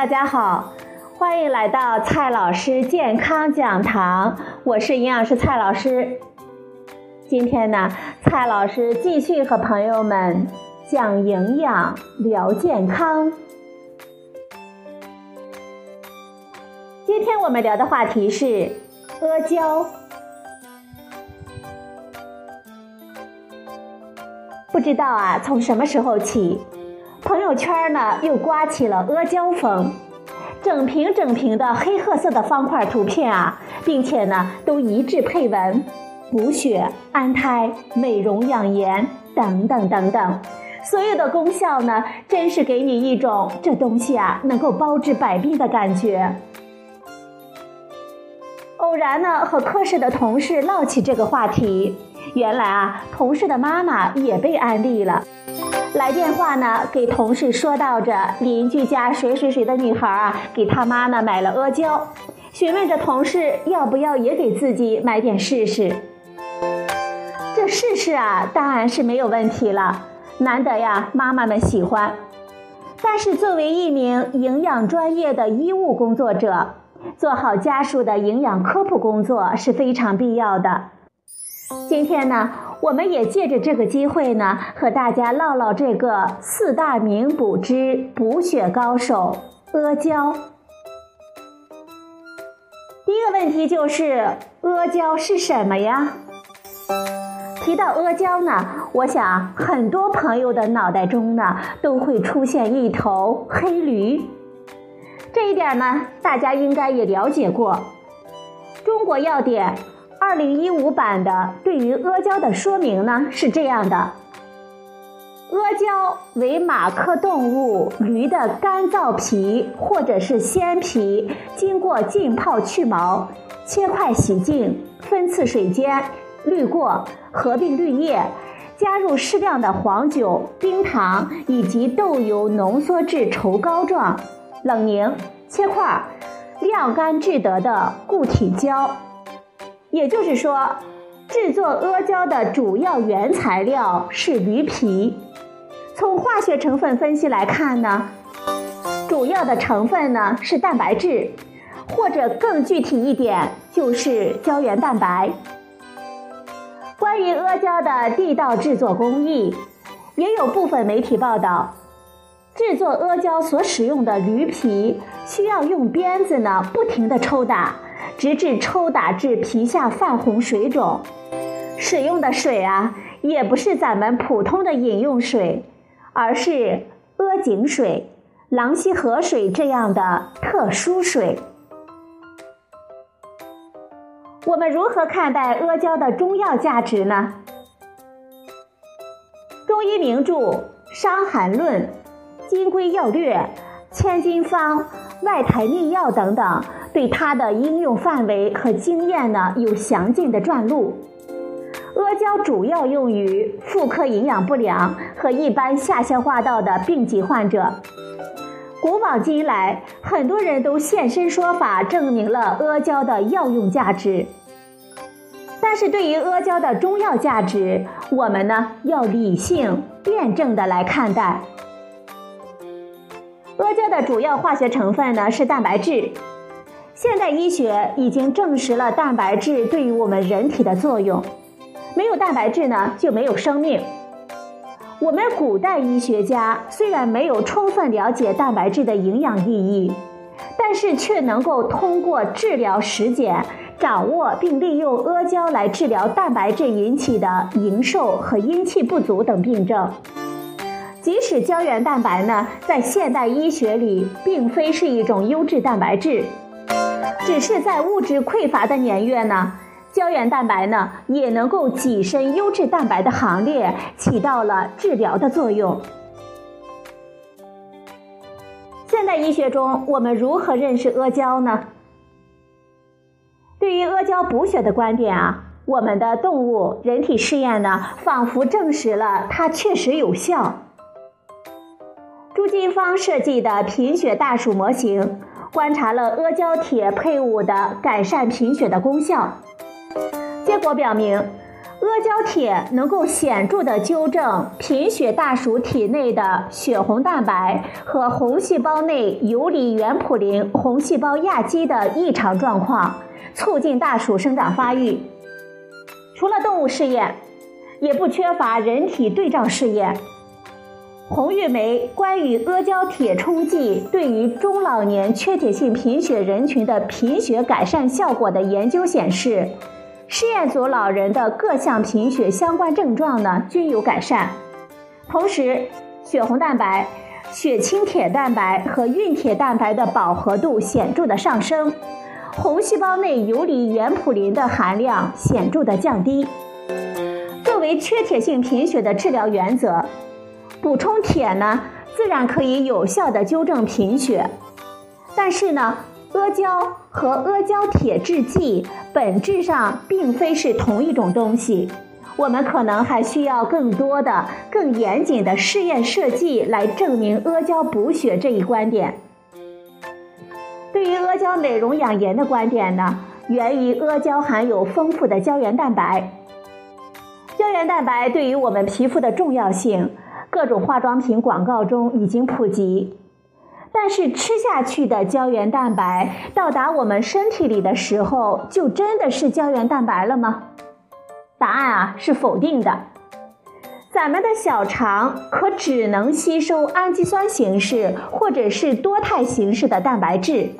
大家好，欢迎来到蔡老师健康讲堂，我是营养师蔡老师。今天呢，蔡老师继续和朋友们讲营养、聊健康。今天我们聊的话题是阿胶。不知道啊，从什么时候起？朋友圈呢又刮起了阿胶风，整屏整屏的黑褐色的方块图片啊，并且呢都一致配文。补血、安胎、美容养颜等等等等，所有的功效呢，真是给你一种这东西啊能够包治百病的感觉。偶然呢和科室的同事唠起这个话题，原来啊同事的妈妈也被安利了。来电话呢，给同事说道着邻居家谁谁谁的女孩啊，给他妈呢买了阿胶，询问着同事要不要也给自己买点试试。这试试啊，当然是没有问题了，难得呀，妈妈们喜欢。但是作为一名营养专业的医务工作者，做好家属的营养科普工作是非常必要的。今天呢。我们也借着这个机会呢，和大家唠唠这个四大名补之补血高手阿胶。第一个问题就是阿胶是什么呀？提到阿胶呢，我想很多朋友的脑袋中呢都会出现一头黑驴。这一点呢，大家应该也了解过。中国药典。二零一五版的对于阿胶的说明呢是这样的：阿胶为马科动物驴的干燥皮或者是鲜皮，经过浸泡去毛，切块洗净，分次水煎，滤过，合并滤液，加入适量的黄酒、冰糖以及豆油浓缩至稠膏状，冷凝，切块，晾干制得的固体胶。也就是说，制作阿胶的主要原材料是驴皮。从化学成分分析来看呢，主要的成分呢是蛋白质，或者更具体一点就是胶原蛋白。关于阿胶的地道制作工艺，也有部分媒体报道，制作阿胶所使用的驴皮需要用鞭子呢不停地抽打。直至抽打至皮下泛红水肿，使用的水啊，也不是咱们普通的饮用水，而是阿井水、狼溪河水这样的特殊水。我们如何看待阿胶的中药价值呢？中医名著《伤寒论》《金匮要略》《千金方》《外台秘药》等等。对它的应用范围和经验呢，有详尽的传录。阿胶主要用于妇科营养不良和一般下消化道的病疾患者。古往今来，很多人都现身说法，证明了阿胶的药用价值。但是对于阿胶的中药价值，我们呢要理性辩证的来看待。阿胶的主要化学成分呢是蛋白质。现代医学已经证实了蛋白质对于我们人体的作用，没有蛋白质呢就没有生命。我们古代医学家虽然没有充分了解蛋白质的营养意义，但是却能够通过治疗实践，掌握并利用阿胶来治疗蛋白质引起的营瘦和阴气不足等病症。即使胶原蛋白呢，在现代医学里并非是一种优质蛋白质。只是在物质匮乏的年月呢，胶原蛋白呢也能够跻身优质蛋白的行列，起到了治疗的作用。现代医学中，我们如何认识阿胶呢？对于阿胶补血的观点啊，我们的动物、人体试验呢，仿佛证实了它确实有效。朱金芳设计的贫血大鼠模型。观察了阿胶铁配伍的改善贫血的功效，结果表明，阿胶铁能够显著的纠正贫血大鼠体内的血红蛋白和红细胞内游离原普林红细胞亚基的异常状况，促进大鼠生长发育。除了动物试验，也不缺乏人体对照试验。红玉梅关于阿胶铁冲剂对于中老年缺铁性贫血人群的贫血改善效果的研究显示，试验组老人的各项贫血相关症状呢均有改善，同时血红蛋白、血清铁蛋白和孕铁蛋白的饱和度显著的上升，红细胞内游离原普林的含量显著的降低。作为缺铁性贫血的治疗原则。补充铁呢，自然可以有效的纠正贫血，但是呢，阿胶和阿胶铁制剂本质上并非是同一种东西，我们可能还需要更多的、更严谨的试验设计来证明阿胶补血这一观点。对于阿胶美容养颜的观点呢，源于阿胶含有丰富的胶原蛋白，胶原蛋白对于我们皮肤的重要性。各种化妆品广告中已经普及，但是吃下去的胶原蛋白到达我们身体里的时候，就真的是胶原蛋白了吗？答案啊是否定的。咱们的小肠可只能吸收氨基酸形式或者是多肽形式的蛋白质，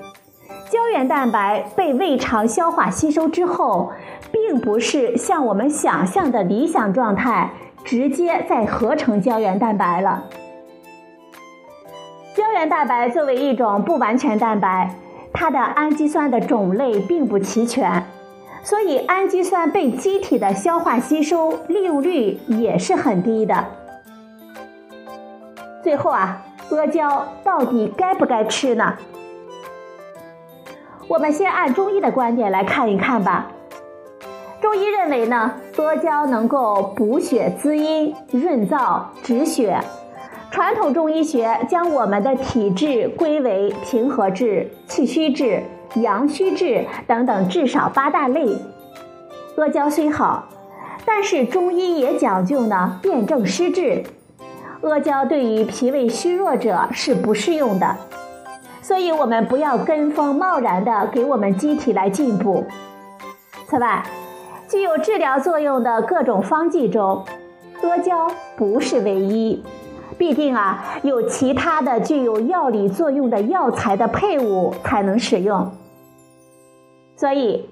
胶原蛋白被胃肠消化吸收之后，并不是像我们想象的理想状态。直接再合成胶原蛋白了。胶原蛋白作为一种不完全蛋白，它的氨基酸的种类并不齐全，所以氨基酸被机体的消化吸收利用率也是很低的。最后啊，阿胶到底该不该吃呢？我们先按中医的观点来看一看吧。中医认为呢，阿胶能够补血滋阴、润燥、止血。传统中医学将我们的体质归为平和质、气虚质、阳虚质等等至少八大类。阿胶虽好，但是中医也讲究呢辨证施治。阿胶对于脾胃虚弱者是不适用的，所以我们不要跟风贸然的给我们机体来进补。此外，具有治疗作用的各种方剂中，阿胶不是唯一，必定啊有其他的具有药理作用的药材的配伍才能使用。所以，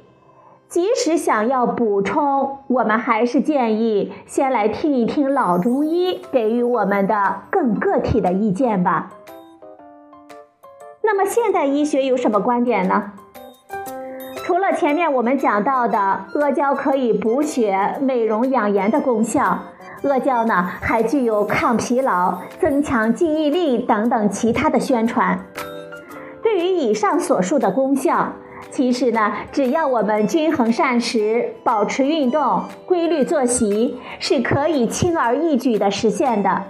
即使想要补充，我们还是建议先来听一听老中医给予我们的更个体的意见吧。那么，现代医学有什么观点呢？除了前面我们讲到的阿胶可以补血、美容养颜的功效，阿胶呢还具有抗疲劳、增强记忆力等等其他的宣传。对于以上所述的功效，其实呢，只要我们均衡膳食、保持运动、规律作息，是可以轻而易举的实现的。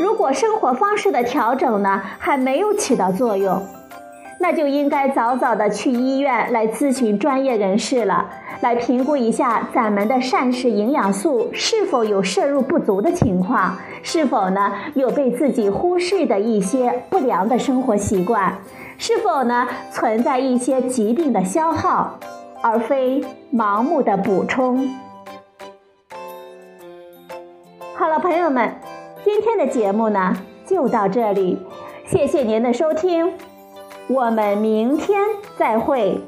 如果生活方式的调整呢，还没有起到作用。那就应该早早的去医院来咨询专业人士了，来评估一下咱们的膳食营养素是否有摄入不足的情况，是否呢有被自己忽视的一些不良的生活习惯，是否呢存在一些疾病的消耗，而非盲目的补充。好了，朋友们，今天的节目呢就到这里，谢谢您的收听。我们明天再会。